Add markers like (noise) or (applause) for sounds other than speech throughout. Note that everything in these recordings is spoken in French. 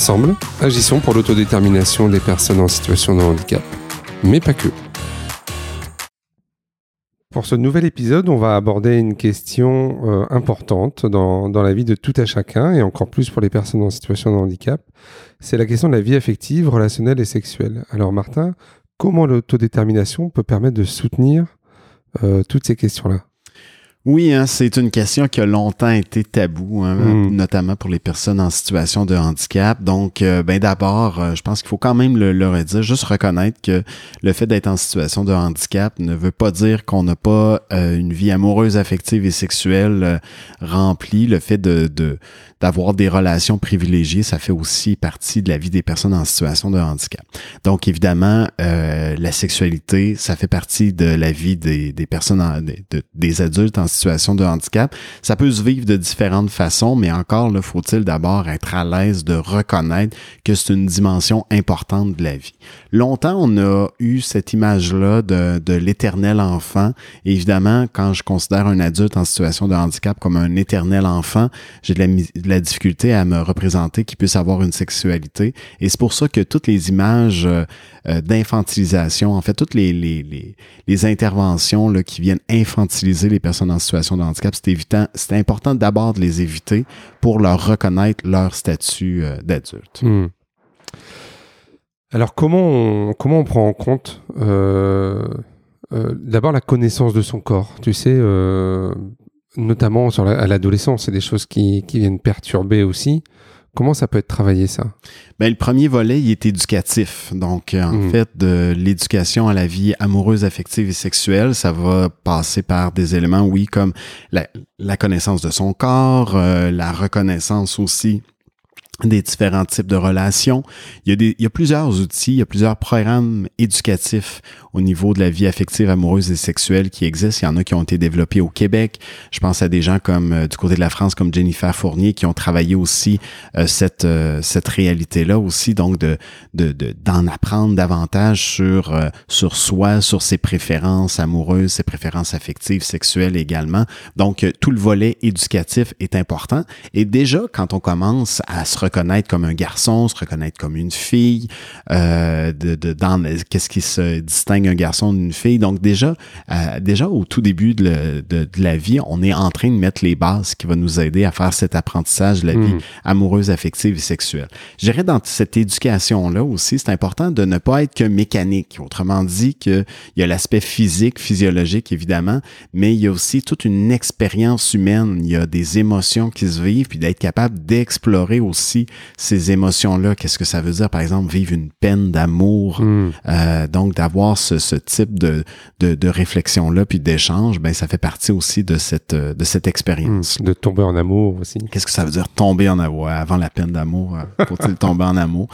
Ensemble, agissons pour l'autodétermination des personnes en situation de handicap, mais pas que. Pour ce nouvel épisode, on va aborder une question euh, importante dans, dans, la vie de tout à chacun, et encore plus pour les personnes en situation de handicap. C'est la question de la vie affective, relationnelle et sexuelle. Alors Martin, comment l'autodétermination peut permettre de soutenir euh, toutes ces questions-là? Oui, hein, c'est une question qui a longtemps été tabou, hein, mm. notamment pour les personnes en situation de handicap. Donc, euh, ben d'abord, euh, je pense qu'il faut quand même le, leur dire, juste reconnaître que le fait d'être en situation de handicap ne veut pas dire qu'on n'a pas euh, une vie amoureuse, affective et sexuelle remplie. Le fait de, de d'avoir des relations privilégiées, ça fait aussi partie de la vie des personnes en situation de handicap. Donc, évidemment, la sexualité, ça fait partie de la vie des, des personnes, des adultes en situation de handicap. Ça peut se vivre de différentes façons, mais encore, là, faut-il d'abord être à l'aise de reconnaître que c'est une dimension importante de la vie. Longtemps, on a eu cette image-là de, de l'éternel enfant. évidemment, quand je considère un adulte en situation de handicap comme un éternel enfant, j'ai de la, la difficulté à me représenter qu'il puisse avoir une sexualité. Et c'est pour ça que toutes les images euh, euh, d'infantilisation, en fait, toutes les, les, interventions là, qui viennent infantiliser les personnes en situation de handicap, c'est évitant, c'est important d'abord de les éviter pour leur reconnaître leur statut euh, d'adulte. Hmm. Alors comment on, comment on prend en compte d'abord la connaissance de son corps, tu sais, notamment sur à l'adolescence, c'est des choses qui, qui viennent perturber aussi. Comment ça peut être travaillé, ça? Ben, le premier volet, il est éducatif. Donc, en hmm. fait, de l'éducation à la vie amoureuse, affective et sexuelle, ça va passer par des éléments, oui, comme la, la connaissance de son corps, euh, la reconnaissance aussi des différents types de relations. Il y, a des, il y a plusieurs outils, il y a plusieurs programmes éducatifs au niveau de la vie affective, amoureuse et sexuelle qui existent. Il y en a qui ont été développés au Québec. Je pense à des gens comme euh, du côté de la France, comme Jennifer Fournier, qui ont travaillé aussi euh, cette, euh, cette réalité-là aussi, donc de, de, d'en apprendre davantage sur, sur soi, sur ses préférences amoureuses, ses préférences affectives, sexuelles également. Donc, tout le volet éducatif est important. Et déjà, quand on commence à se reconnaître comme un garçon, se reconnaître comme une fille, euh, de, de, dans qu'est-ce qui se distingue un garçon d'une fille. Donc déjà, euh, déjà au tout début de, de, la vie, on est en train de mettre les bases qui vont nous aider à faire cet apprentissage de la vie hmm. amoureuse, affective et sexuelle. Je dirais dans cette éducation-là aussi, c'est important de ne pas être que mécanique. Autrement dit, qu'il y a l'aspect physique, physiologique évidemment, mais il y a aussi toute une expérience humaine. Il y a des émotions qui se vivent, puis d'être capable d'explorer aussi ces émotions-là. Qu'est-ce que ça veut dire, par exemple, vivre une peine d'amour? Hmm. Euh, donc, d'avoir ce, ce, type de, de, de réflexion-là, puis d'échange, ben, ça fait partie aussi de cette, de cette expérience. Hmm. De tomber en amour aussi. Qu'est-ce que ça veut dire tomber en amour? Avant la peine d'amour, euh, faut-il (laughs) tomber en amour?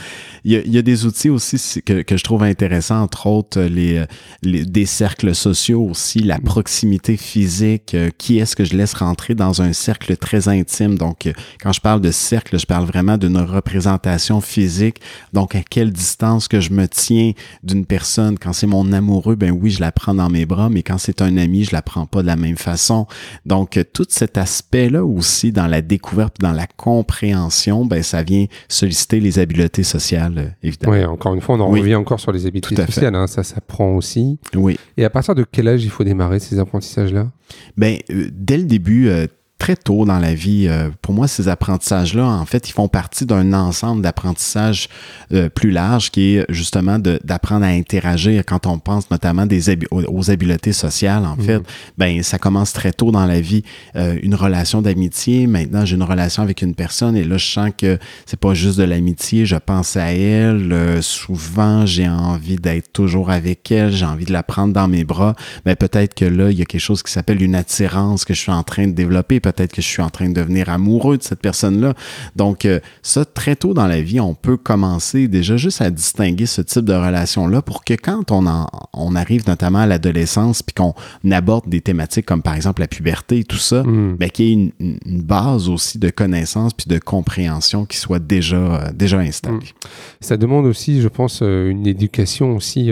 Il y, a, il y, a, des outils aussi que, que je trouve intéressants, entre autres, les, les des cercles sociaux aussi, la hmm. proximité physique. Euh, qui est-ce que je laisse rentrer dans un cercle très intime? Donc, quand je parle de cercle, je parle vraiment d'une représentation physique. Donc, à quelle distance que je me tiens d'une personne? Quand c'est mon amoureux, ben oui, je la prends dans mes bras, mais quand c'est un ami, je la prends pas de la même façon. Donc, tout cet aspect-là aussi dans la découverte, dans la compréhension, ben ça vient solliciter les habiletés sociales, euh, évidemment. Oui, encore une fois, on en revient encore sur les habiletés sociales. Hein, ça s'apprend aussi. Oui. Et à partir de quel âge il faut démarrer ces apprentissages-là? Ben, euh, dès le début, euh, très tôt dans la vie. Euh, pour moi, ces apprentissages-là, en fait, ils font partie d'un ensemble d'apprentissages euh, plus large qui est justement d'apprendre à interagir quand on pense notamment des aux, habiletés sociales, en fait. Mhm. Ben, ça commence très tôt dans la vie. Euh, une relation d'amitié, maintenant, j'ai une relation avec une personne et là, je sens que c'est pas juste de l'amitié, je pense à elle. souvent, j'ai envie d'être toujours avec elle, j'ai envie de la prendre dans mes bras. Mais ben, peut-être que là, il y a quelque chose qui s'appelle une attirance que je suis en train de développer peut-être que je suis en train de devenir amoureux de cette personne-là. Donc, euh, ça, très tôt dans la vie, on peut commencer déjà juste à distinguer ce type de relation-là pour que quand on, en, on arrive notamment à l'adolescence, puis qu'on aborde des thématiques comme par exemple la puberté et tout ça, mm. ben, qu'il y ait une, une, base aussi de connaissances puis de compréhension qui soit déjà, euh, déjà installée. Mm. Ça demande aussi, je pense, euh, une éducation aussi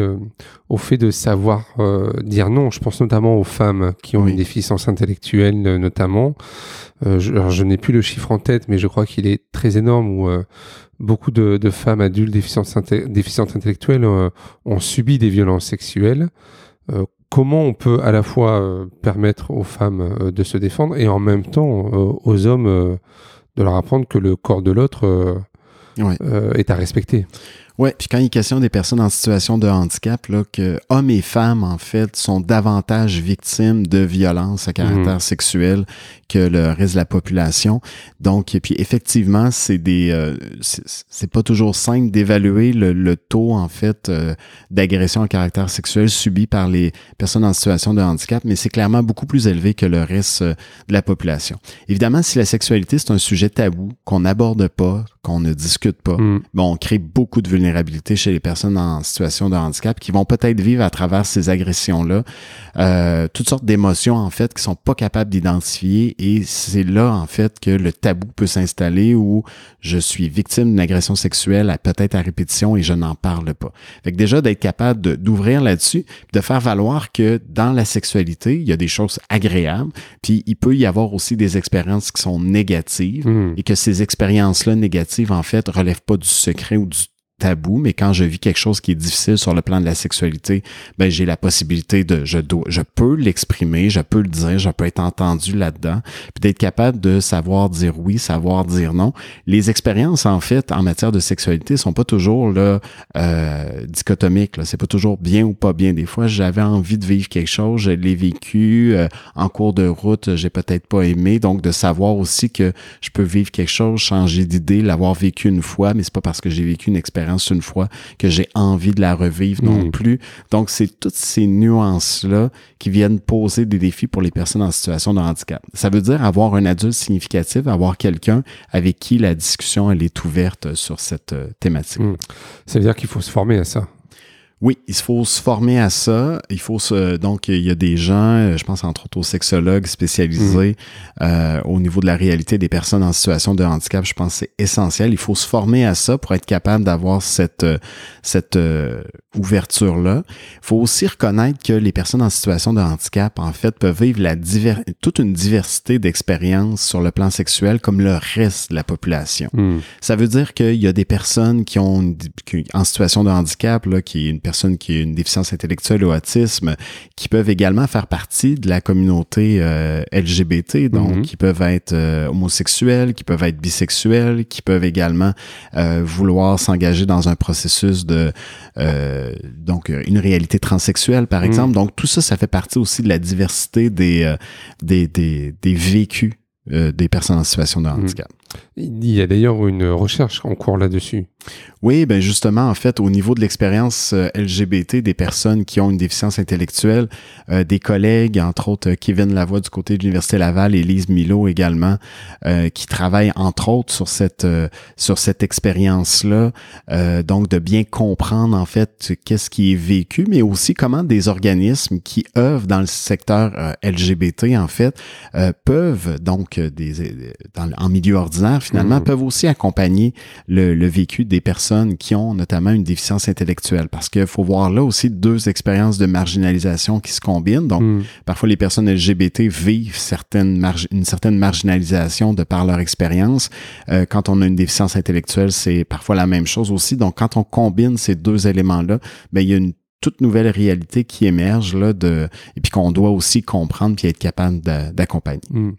au fait de savoir dire non. Je pense notamment aux femmes qui ont une déficience intellectuelle notamment. Euh, je, je n'ai plus le chiffre en tête, mais je crois qu'il est très énorme où euh, beaucoup de, de, femmes adultes déficientes, déficientes intellectuelles euh, ont subi des violences sexuelles. comment on peut à la fois permettre aux femmes de se défendre et en même temps aux hommes de leur apprendre que le corps de l'autre est à respecter? Oui, puis quand il est question des personnes en situation de handicap, là, que hommes et femmes, en fait, sont davantage victimes de violences à caractère mhm. sexuel que le reste de la population. Donc, et puis effectivement, c'est des, euh, c'est pas toujours simple d'évaluer le, taux, en fait, euh, d'agression à caractère sexuel subi par les personnes en situation de handicap, mais c'est clairement beaucoup plus élevé que le reste euh, de la population. Évidemment, si la sexualité, c'est un sujet tabou, qu'on n'aborde pas, qu'on ne discute pas, mm. bon, on crée beaucoup de vulnérabilité chez les personnes en situation de handicap qui vont peut-être vivre à travers ces agressions-là euh, toutes sortes d'émotions en fait qui sont pas capables d'identifier et c'est là en fait que le tabou peut s'installer où je suis victime d'une agression sexuelle à peut-être à répétition et je n'en parle pas. Fait que déjà d'être capable d'ouvrir là-dessus, de faire valoir que dans la sexualité, il y a des choses agréables, puis il peut y avoir aussi des expériences qui sont négatives hmm. et que ces expériences-là négatives en fait relèvent pas du secret ou du tabou, mais quand je vis quelque chose qui est difficile sur le plan de la sexualité, ben j'ai la possibilité de je dois je peux l'exprimer, je peux le dire, je peux être entendu là-dedans, puis d'être capable de savoir dire oui, savoir dire non. Les expériences en fait en matière de sexualité sont pas toujours là euh, dichotomiques, là, c'est pas toujours bien ou pas bien. Des fois, j'avais envie de vivre quelque chose, je l'ai vécu euh, en cours de route, j'ai peut-être pas aimé, donc de savoir aussi que je peux vivre quelque chose, changer d'idée, l'avoir vécu une fois, mais c'est pas parce que j'ai vécu une expérience une fois que j'ai envie de la revivre non hmm. plus. Donc, c'est toutes ces nuances-là qui viennent poser des défis pour les personnes en situation de handicap. Ça veut dire avoir un adulte significatif, avoir quelqu'un avec qui la discussion elle est ouverte sur cette euh, thématique. Hmm. Ça veut dire qu'il faut se former à ça. Oui, il faut se former à ça. Il faut se, donc il y a des gens, euh, je pense entre autres aux sexologues spécialisés mm. euh, au niveau de la réalité des personnes en situation de handicap. Je pense que c'est essentiel. Il faut se former à ça pour être capable d'avoir cette euh, cette ouverture là. Il faut aussi reconnaître que les personnes en situation de handicap en fait peuvent vivre la diver toute une diversité d'expériences sur le plan sexuel comme le reste de la population. Mm. Ça veut dire qu'il y a des personnes qui ont qui, en situation de handicap là, qui est une personne qui ont une déficience intellectuelle ou autisme, qui peuvent également faire partie de la communauté euh, LGBT, donc mhm. qui peuvent être euh, homosexuels, qui peuvent être bisexuels, qui peuvent également euh, vouloir s'engager dans un processus de donc une réalité transsexuelle, par mhm. exemple. Donc tout ça, ça fait partie aussi de la diversité des, des, des, des vécus des personnes en situation de mhm. handicap. Il y a d'ailleurs une recherche en cours là-dessus. Oui, ben justement, en fait, au niveau de l'expérience euh, LGBT des personnes qui ont une déficience intellectuelle, euh, des collègues, entre autres euh, Kevin Lavoie du côté de l'Université Laval et Lise Milo également, qui travaillent entre autres sur cette sur cette expérience-là, donc de bien comprendre en fait qu'est-ce qui est vécu, mais aussi comment des organismes qui œuvrent dans le secteur LGBT en fait peuvent donc des dans, en milieu ordinaire finalement mmh. peuvent aussi accompagner le, le vécu des personnes qui ont notamment une déficience intellectuelle. Parce qu'il faut voir là aussi deux expériences de marginalisation qui se combinent. Donc, hmm. parfois, les personnes LGBT vivent certaines une certaine marginalisation de par leur expérience. Euh, quand on a une déficience intellectuelle, c'est parfois la même chose aussi. Donc, quand on combine ces deux éléments-là, ben, il y a une toute nouvelle réalité qui émerge là de et puis qu'on doit aussi comprendre puis être capable d'accompagner. Hmm.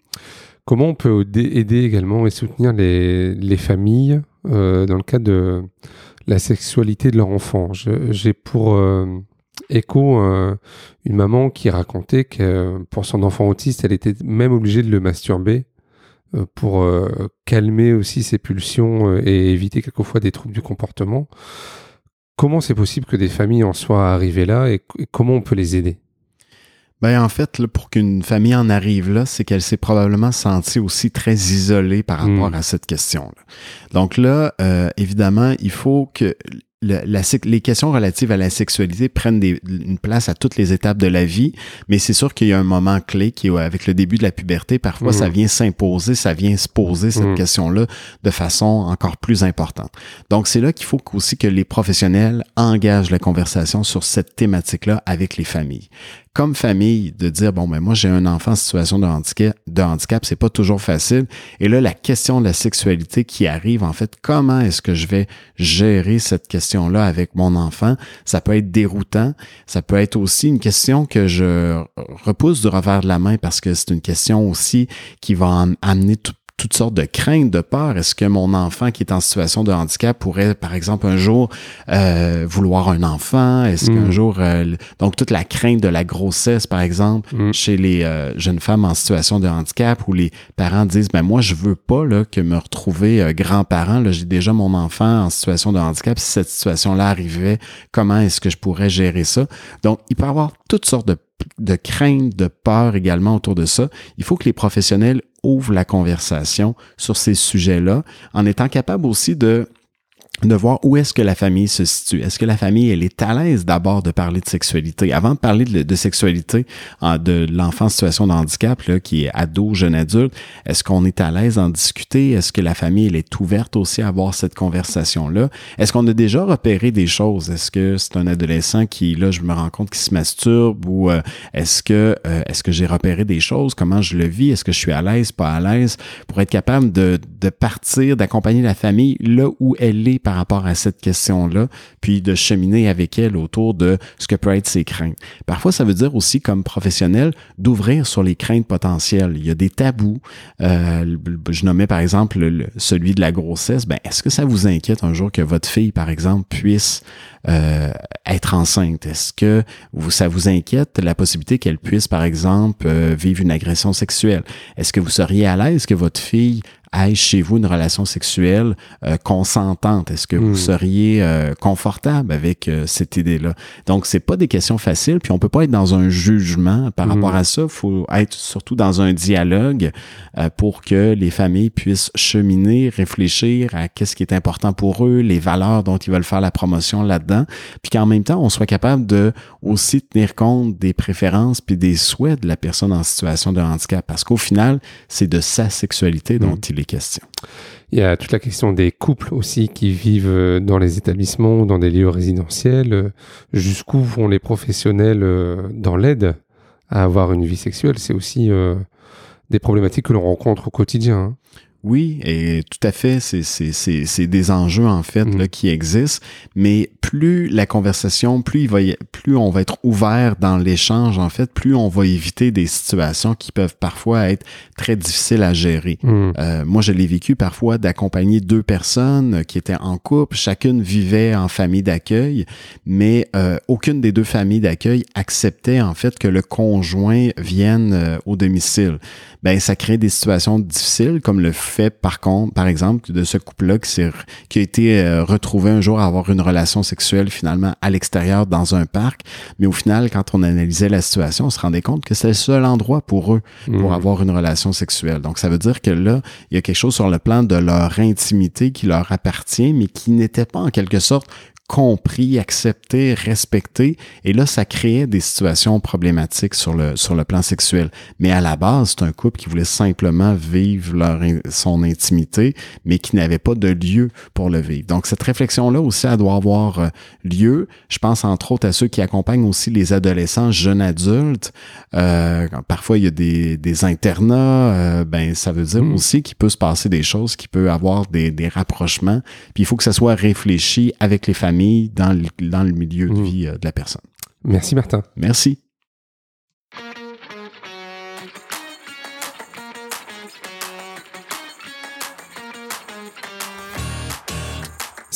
Comment on peut aider également et soutenir les, les familles euh, dans le cadre de la sexualité de leur enfant. J'ai pour euh, écho euh, une maman qui racontait que pour son enfant autiste, elle était même obligée de le masturber pour calmer aussi ses pulsions et éviter quelquefois des troubles du comportement. Comment c'est possible que des familles en soient arrivées là et comment on peut les aider? Ben, en fait, là, pour qu'une famille en arrive là, c'est qu'elle s'est probablement sentie aussi très isolée par rapport Mm. à cette question-là. Donc là, euh, évidemment, il faut que le- la, sec- les questions relatives à la sexualité prennent des- une place à toutes les étapes de la vie, mais c'est sûr qu'il y a un moment clé qui est avec le début de la puberté. Parfois, ça vient s'imposer, ça vient se poser cette Mhm. question-là de façon encore plus importante. Donc, c'est là qu'il faut aussi que les professionnels engagent la conversation sur cette thématique-là avec les familles. Comme famille, de dire, bon, ben moi, j'ai un enfant en situation de handicap, c'est pas toujours facile. Et là, la question de la sexualité qui arrive, en fait, comment est-ce que je vais gérer cette question-là avec mon enfant? Ça peut être déroutant. Ça peut être aussi une question que je repousse du revers de la main parce que c'est une question aussi qui va am- amener tout toutes sortes de craintes, de peur. Est-ce que mon enfant qui est en situation de handicap pourrait, par exemple, un jour euh, vouloir un enfant? Est-ce Mm. qu'un jour... euh, donc, toute la crainte de la grossesse, par exemple, Mm. chez les euh, jeunes femmes en situation de handicap où les parents disent, ben moi, je veux pas là, que me retrouver grand-parent. J'ai déjà mon enfant en situation de handicap. Si cette situation-là arrivait, comment est-ce que je pourrais gérer ça? Donc, il peut y avoir toutes sortes de de crainte, de peur également autour de ça. Il faut que les professionnels ouvrent la conversation sur ces sujets-là en étant capable aussi de de voir où est-ce que la famille se situe. Est-ce que la famille, elle est à l'aise d'abord de parler de sexualité? Avant de parler de, sexualité de l'enfant en situation de handicap, là, qui est ado, jeune adulte, est-ce qu'on est à l'aise d'en discuter? Est-ce que la famille, elle est ouverte aussi à avoir cette conversation-là? Est-ce qu'on a déjà repéré des choses? Est-ce que c'est un adolescent qui, là, je me rends compte qu'il se masturbe ou euh, est-ce que, euh, est-ce que j'ai repéré des choses? Comment je le vis? Est-ce que je suis à l'aise, pas à l'aise? Pour être capable de, partir, d'accompagner la famille là où elle est rapport à cette question-là, puis de cheminer avec elle autour de ce que peut être ses craintes. Parfois, ça veut dire aussi, comme professionnel, d'ouvrir sur les craintes potentielles. Il y a des tabous. Euh, je nommais par exemple le- celui de la grossesse. Ben, est-ce que ça vous inquiète un jour que votre fille, par exemple, puisse euh, être enceinte? Est-ce que ça vous inquiète la possibilité qu'elle puisse, par exemple, euh, vivre une agression sexuelle? Est-ce que vous seriez à l'aise que votre fille aille chez vous une relation sexuelle euh, consentante? Est-ce que vous seriez euh, confortable avec euh, cette idée-là? Donc, c'est pas des questions faciles, puis on peut pas être dans un jugement par Mm. rapport à ça. Il faut être surtout dans un dialogue euh, pour que les familles puissent cheminer, réfléchir à qu'est-ce qui est important pour eux, les valeurs dont ils veulent faire la promotion là-dedans, puis qu'en même temps, on soit capable de aussi tenir compte des préférences puis des souhaits de la personne en situation de handicap, parce qu'au final, c'est de sa sexualité dont Mm. il est Il y a toute la question des couples aussi qui vivent euh, dans les établissements ou dans des lieux résidentiels. Euh, Jusqu'où vont les professionnels euh, dans l'aide à avoir une vie sexuelle? C'est aussi des problématiques que l'on rencontre au quotidien. Oui, et tout à fait, c'est, c'est, c'est, c'est des enjeux en fait Mhm. là, qui existent, mais plus la conversation, plus, il va y- plus on va être ouvert dans l'échange en fait, plus on va éviter des situations qui peuvent parfois être très difficiles à gérer. Mm. Euh, moi, je l'ai vécu parfois d'accompagner deux personnes qui étaient en couple, chacune vivait en famille d'accueil, mais euh, aucune des deux familles d'accueil acceptait en fait que le conjoint vienne euh, au domicile. Ben, ça crée des situations difficiles, comme le fait par contre, par exemple, de ce couple-là qui, a été euh, retrouvé un jour à avoir une relation sexuelle finalement à l'extérieur dans un parc, mais au final, quand on analysait la situation, on se rendait compte que c'est le seul endroit pour eux pour Mm. avoir une relation sexuelle. Donc, ça veut dire que là, il y a quelque chose sur le plan de leur intimité qui leur appartient, mais qui n'était pas en quelque sorte compris, accepté, respecté. Et là, ça créait des situations problématiques sur le, sur le plan sexuel. Mais à la base, c'est un couple qui voulait simplement vivre leur, son intimité, mais qui n'avait pas de lieu pour le vivre. Donc, cette réflexion-là aussi, elle doit avoir euh, lieu. Je pense entre autres à ceux qui accompagnent aussi les adolescents, jeunes adultes. Euh, parfois, il y a des, des internats. euh, ben, ça veut dire Mm. aussi qu'il peut se passer des choses, qu'il peut avoir des, des rapprochements. Puis il faut que ça soit réfléchi avec les familles dans le, dans le milieu de Mm. vie de la personne. Merci Martin. Merci.